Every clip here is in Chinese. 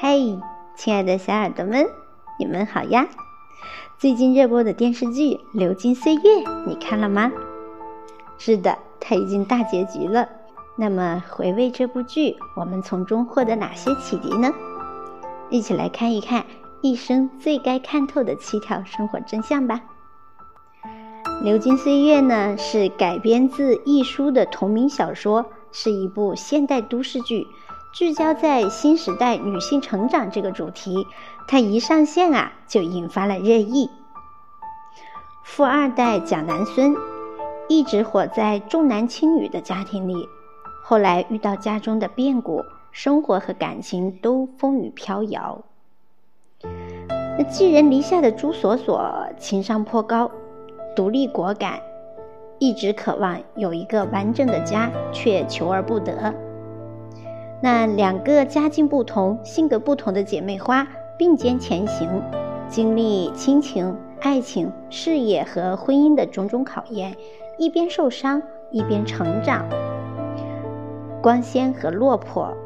嘿，亲爱的小耳朵们，你们好呀！最近热播的电视剧《流金岁月》，你看了吗？是的，它已经大结局了。那么，回味这部剧，我们从中获得哪些启迪呢？一起来看一看一生最该看透的七条生活真相吧。《流金岁月》呢，是改编自一书的同名小说，是一部现代都市剧。聚焦在新时代女性成长这个主题，它一上线啊，就引发了热议。富二代蒋南孙一直活在重男轻女的家庭里，后来遇到家中的变故，生活和感情都风雨飘摇。那寄人篱下的朱锁锁情商颇高，独立果敢，一直渴望有一个完整的家，却求而不得。那两个家境不同、性格不同的姐妹花并肩前行，经历亲情、爱情、事业和婚姻的种种考验，一边受伤一边成长。光鲜和落魄，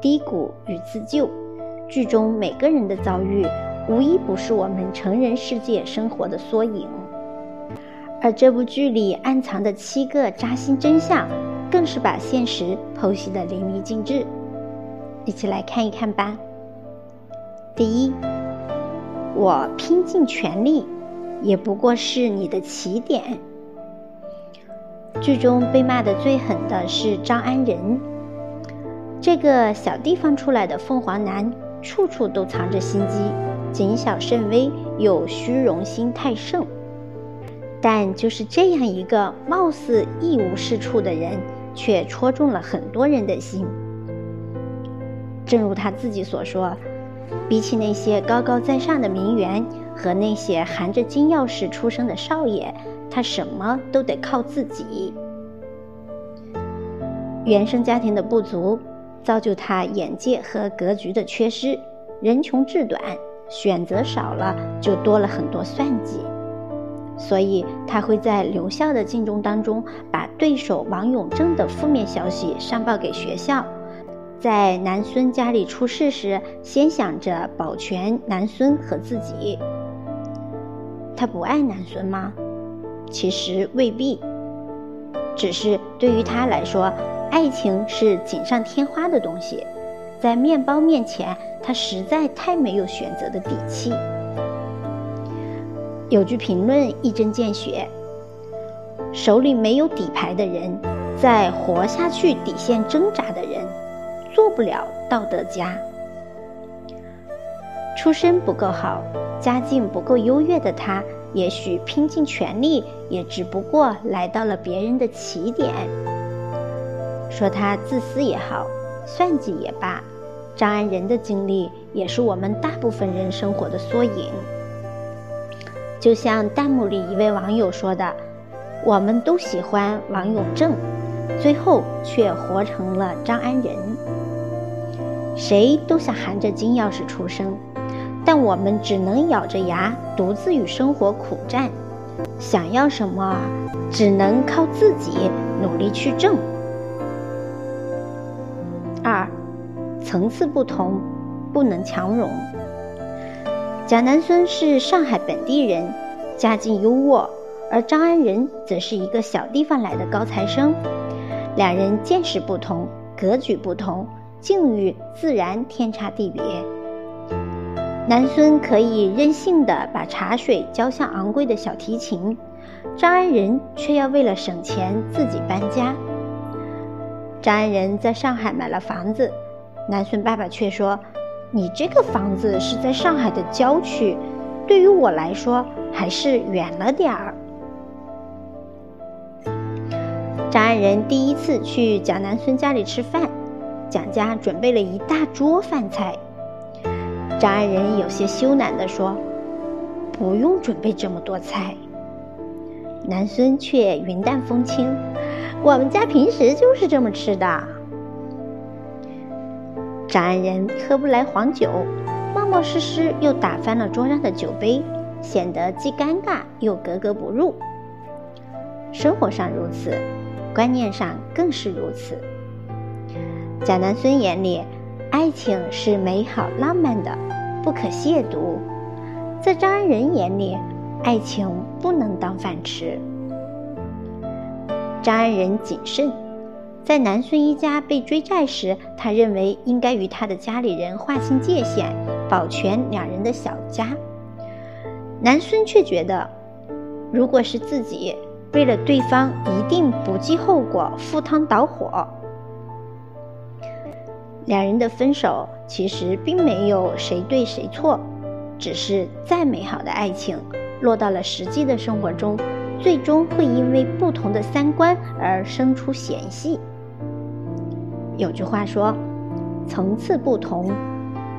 低谷与自救，剧中每个人的遭遇，无一不是我们成人世界生活的缩影。而这部剧里暗藏的七个扎心真相。更是把现实剖析的淋漓尽致，一起来看一看吧。第一，我拼尽全力，也不过是你的起点。剧中被骂的最狠的是张安仁，这个小地方出来的凤凰男，处处都藏着心机，谨小慎微，又虚荣心太盛。但就是这样一个貌似一无是处的人。却戳中了很多人的心。正如他自己所说，比起那些高高在上的名媛和那些含着金钥匙出生的少爷，他什么都得靠自己。原生家庭的不足，造就他眼界和格局的缺失。人穷志短，选择少了，就多了很多算计。所以他会在留校的竞争当中，把对手王永正的负面消息上报给学校。在南孙家里出事时，先想着保全南孙和自己。他不爱南孙吗？其实未必。只是对于他来说，爱情是锦上添花的东西，在面包面前，他实在太没有选择的底气。有句评论一针见血：手里没有底牌的人，在活下去底线挣扎的人，做不了道德家。出身不够好，家境不够优越的他，也许拼尽全力，也只不过来到了别人的起点。说他自私也好，算计也罢，张安仁的经历，也是我们大部分人生活的缩影。就像弹幕里一位网友说的：“我们都喜欢王永正，最后却活成了张安仁。谁都想含着金钥匙出生，但我们只能咬着牙独自与生活苦战。想要什么，只能靠自己努力去挣。”二，层次不同，不能强融。蒋南孙是上海本地人，家境优渥，而张安仁则是一个小地方来的高材生。两人见识不同，格局不同，境遇自然天差地别。南孙可以任性的把茶水浇向昂贵的小提琴，张安仁却要为了省钱自己搬家。张安仁在上海买了房子，南孙爸爸却说。你这个房子是在上海的郊区，对于我来说还是远了点儿。张安仁第一次去蒋南孙家里吃饭，蒋家准备了一大桌饭菜。张安仁有些羞赧地说：“不用准备这么多菜。”南孙却云淡风轻：“我们家平时就是这么吃的。”张安仁喝不来黄酒，冒冒失失又打翻了桌上的酒杯，显得既尴尬又格格不入。生活上如此，观念上更是如此。蒋南孙眼里，爱情是美好浪漫的，不可亵渎。在张安仁眼里，爱情不能当饭吃。张安仁谨慎，在南孙一家被追债时，他认为应该与他的家里人划清界限，保全两人的小家。南孙却觉得，如果是自己，为了对方，一定不计后果，赴汤蹈火。两人的分手其实并没有谁对谁错，只是再美好的爱情，落到了实际的生活中，最终会因为不同的三观而生出嫌隙。有句话说：“层次不同，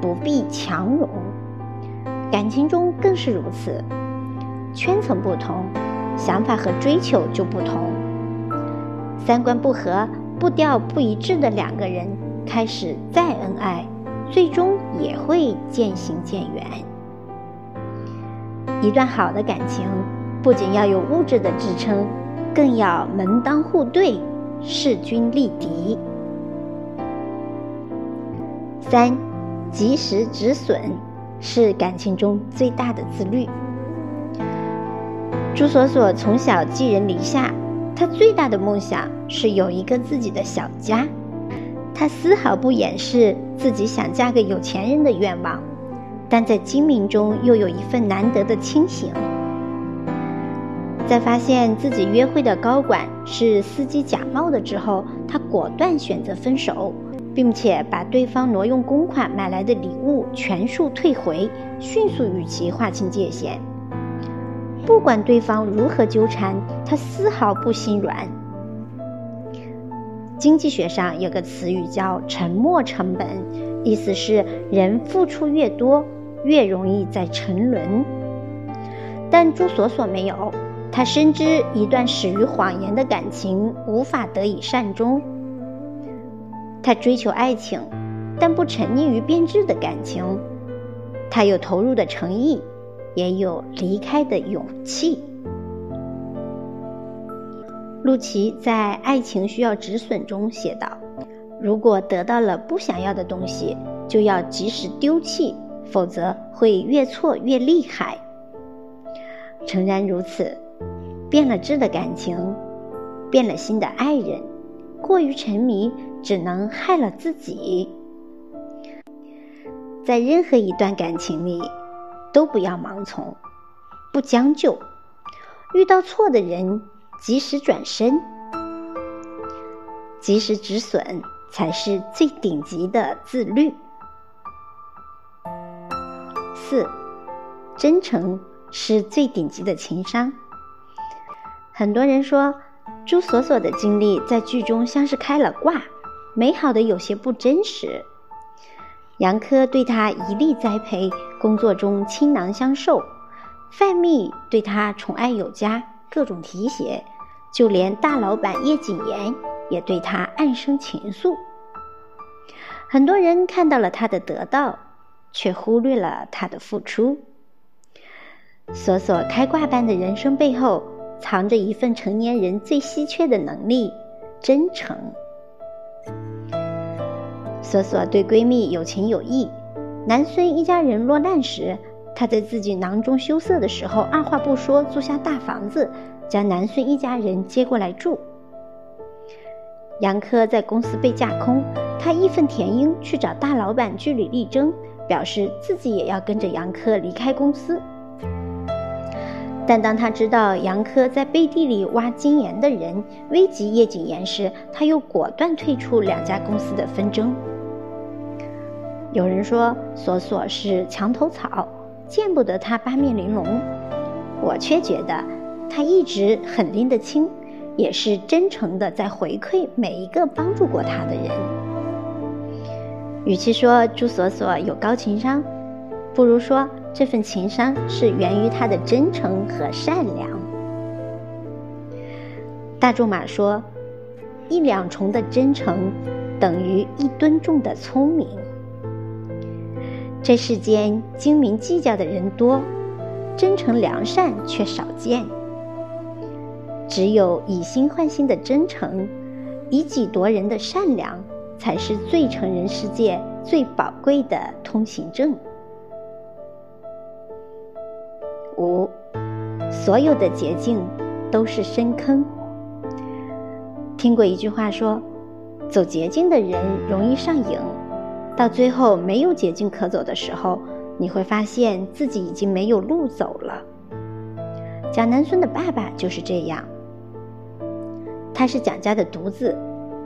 不必强融。”感情中更是如此，圈层不同，想法和追求就不同，三观不合、步调不一致的两个人。开始再恩爱，最终也会渐行渐远。一段好的感情，不仅要有物质的支撑，更要门当户对，势均力敌。三，及时止损是感情中最大的自律。朱锁锁从小寄人篱下，她最大的梦想是有一个自己的小家。她丝毫不掩饰自己想嫁个有钱人的愿望，但在精明中又有一份难得的清醒。在发现自己约会的高管是司机假冒的之后，她果断选择分手，并且把对方挪用公款买来的礼物全数退回，迅速与其划清界限。不管对方如何纠缠，他丝毫不心软。经济学上有个词语叫“沉没成本”，意思是人付出越多，越容易在沉沦。但朱锁锁没有，她深知一段始于谎言的感情无法得以善终。他追求爱情，但不沉溺于编织的感情。他有投入的诚意，也有离开的勇气。陆琪在《爱情需要止损》中写道：“如果得到了不想要的东西，就要及时丢弃，否则会越错越厉害。”诚然如此，变了质的感情，变了心的爱人，过于沉迷只能害了自己。在任何一段感情里，都不要盲从，不将就，遇到错的人。及时转身，及时止损，才是最顶级的自律。四，真诚是最顶级的情商。很多人说，朱锁锁的经历在剧中像是开了挂，美好的有些不真实。杨科对她一力栽培，工作中倾囊相授；范蜜对她宠爱有加。各种提携，就连大老板叶谨言也对他暗生情愫。很多人看到了他的得到，却忽略了他的付出。锁锁开挂般的人生背后，藏着一份成年人最稀缺的能力——真诚。瑟瑟对闺蜜有情有义，南孙一家人落难时。他在自己囊中羞涩的时候，二话不说租下大房子，将南孙一家人接过来住。杨科在公司被架空，他义愤填膺去找大老板据理力争，表示自己也要跟着杨科离开公司。但当他知道杨科在背地里挖金岩的人危及叶谨言时，他又果断退出两家公司的纷争。有人说锁锁是墙头草。见不得他八面玲珑，我却觉得他一直很拎得清，也是真诚的在回馈每一个帮助过他的人。与其说朱锁锁有高情商，不如说这份情商是源于他的真诚和善良。大仲马说：“一两重的真诚，等于一吨重的聪明。”这世间精明计较的人多，真诚良善却少见。只有以心换心的真诚，以己夺人的善良，才是最成人世界最宝贵的通行证。五，所有的捷径都是深坑。听过一句话说，走捷径的人容易上瘾，到最后没有捷径可走的时候，你会发现自己已经没有路走了。蒋南孙的爸爸就是这样，他是蒋家的独子，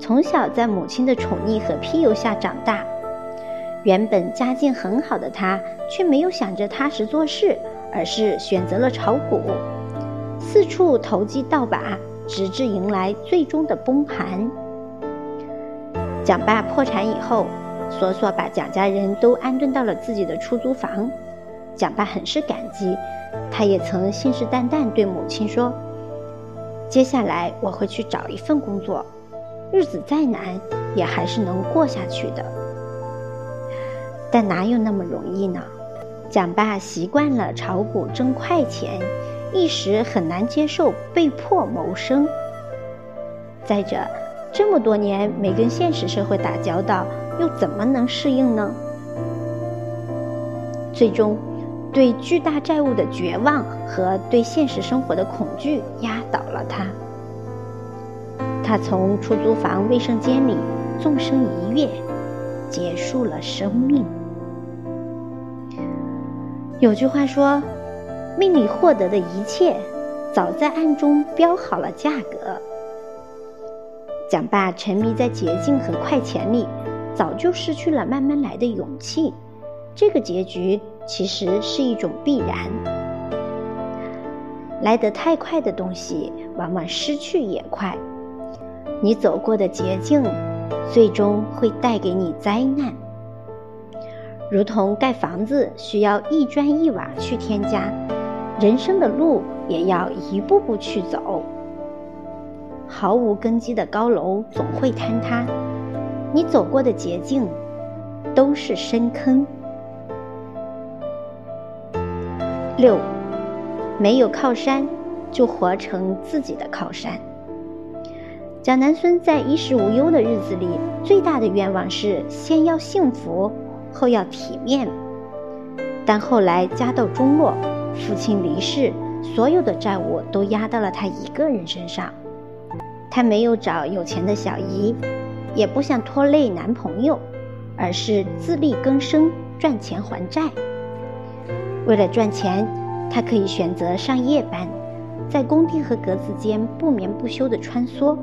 从小在母亲的宠溺和庇佑下长大。原本家境很好的他，却没有想着踏实做事，而是选择了炒股，四处投机倒把，直至迎来最终的崩盘。蒋爸破产以后，索索把蒋家人都安顿到了自己的出租房，蒋爸很是感激，他也曾信誓旦旦对母亲说：“接下来我会去找一份工作，日子再难也还是能过下去的。”但哪有那么容易呢？蒋爸习惯了炒股挣快钱，一时很难接受被迫谋生。再者，这么多年没跟现实社会打交道，又怎么能适应呢？最终，对巨大债务的绝望和对现实生活的恐惧压倒了他。他从出租房卫生间里纵身一跃，结束了生命。有句话说：“命里获得的一切，早在暗中标好了价格。”蒋爸沉迷在捷径和快钱里，早就失去了慢慢来的勇气。这个结局其实是一种必然。来得太快的东西，往往失去也快。你走过的捷径，最终会带给你灾难。如同盖房子需要一砖一瓦去添加，人生的路也要一步步去走。毫无根基的高楼总会坍塌，你走过的捷径都是深坑。六，没有靠山，就活成自己的靠山。蒋南孙在衣食无忧的日子里，最大的愿望是先要幸福。后要体面，但后来家道中落，父亲离世，所有的债务都压到了他一个人身上。他没有找有钱的小姨，也不想拖累男朋友，而是自力更生，赚钱还债。为了赚钱，他可以选择上夜班，在工地和格子间不眠不休地穿梭。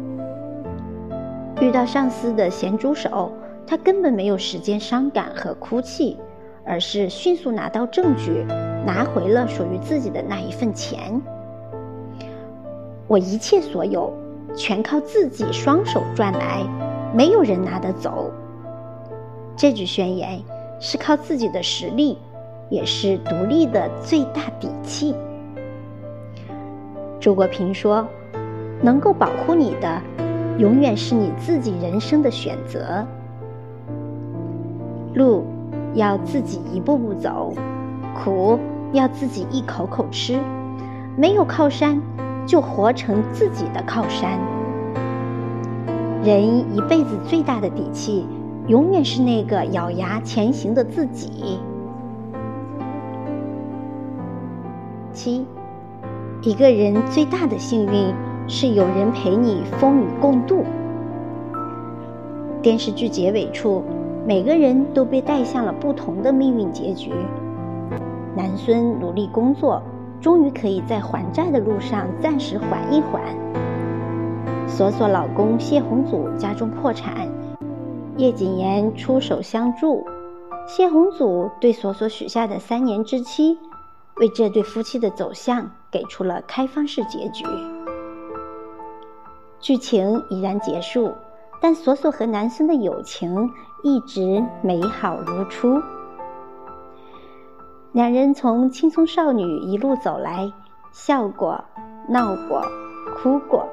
遇到上司的咸猪手。他根本没有时间伤感和哭泣，而是迅速拿到证据，拿回了属于自己的那一份钱。我一切所有，全靠自己双手赚来，没有人拿得走。这句宣言是靠自己的实力，也是独立的最大底气。周国平说：“能够保护你的，永远是你自己人生的选择。”路要自己一步步走，苦要自己一口口吃。没有靠山，就活成自己的靠山。人一辈子最大的底气，永远是那个咬牙前行的自己。七，一个人最大的幸运是有人陪你风雨共度。电视剧结尾处。每个人都被带向了不同的命运结局。南孙努力工作，终于可以在还债的路上暂时缓一缓。索索老公谢宏祖家中破产，叶谨言出手相助。谢宏祖对索索许下的三年之期，为这对夫妻的走向给出了开放式结局。剧情已然结束。但索索和南孙的友情一直美好如初。两人从青葱少女一路走来，笑过、闹过、哭过，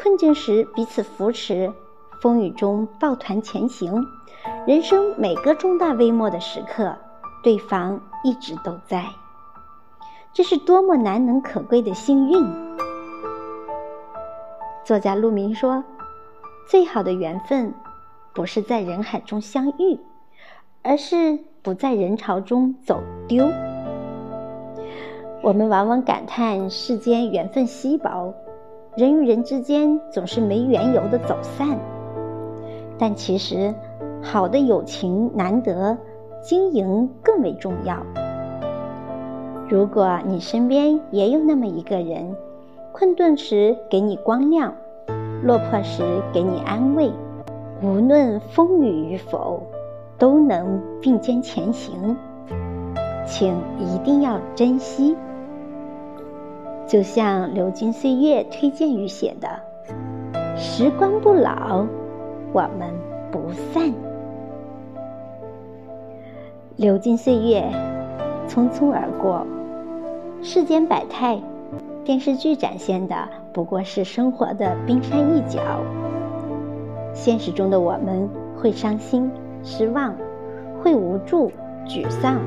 困境时彼此扶持，风雨中抱团前行。人生每个重大微末的时刻，对方一直都在。这是多么难能可贵的幸运！作家陆明说。最好的缘分，不是在人海中相遇，而是不在人潮中走丢。我们往往感叹世间缘分稀薄，人与人之间总是没缘由的走散。但其实，好的友情难得，经营更为重要。如果你身边也有那么一个人，困顿时给你光亮，落魄时给你安慰，无论风雨与否，都能并肩前行，请一定要珍惜。就像流金岁月推荐语写的：“时光不老，我们不散。”流金岁月，匆匆而过。世间百态，电视剧展现的不过是生活的冰山一角。现实中的我们会伤心、失望，会无助、沮丧。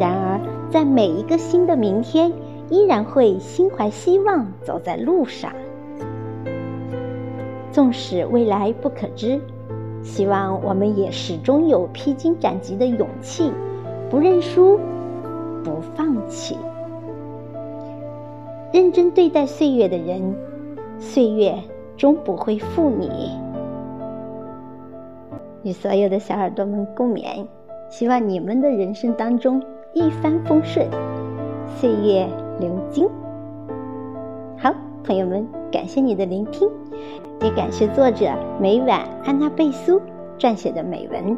然而，在每一个新的明天，依然会心怀希望走在路上。纵使未来不可知，希望我们也始终有披荆斩棘的勇气，不认输，不放弃。认真对待岁月的人，岁月终不会负你。与所有的小耳朵们共勉，希望你们的人生当中一帆风顺，岁月流金。好，朋友们，感谢你的聆听，也感谢作者每晚安娜贝苏撰写的美文。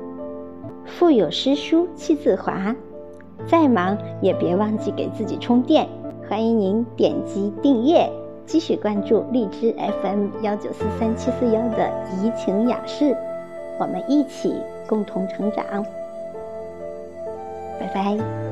腹有诗书气自华，再忙也别忘记给自己充电。欢迎您点击订阅，继续关注荔枝 FM 幺九四三七四幺的怡情雅事，我们一起共同成长。拜拜。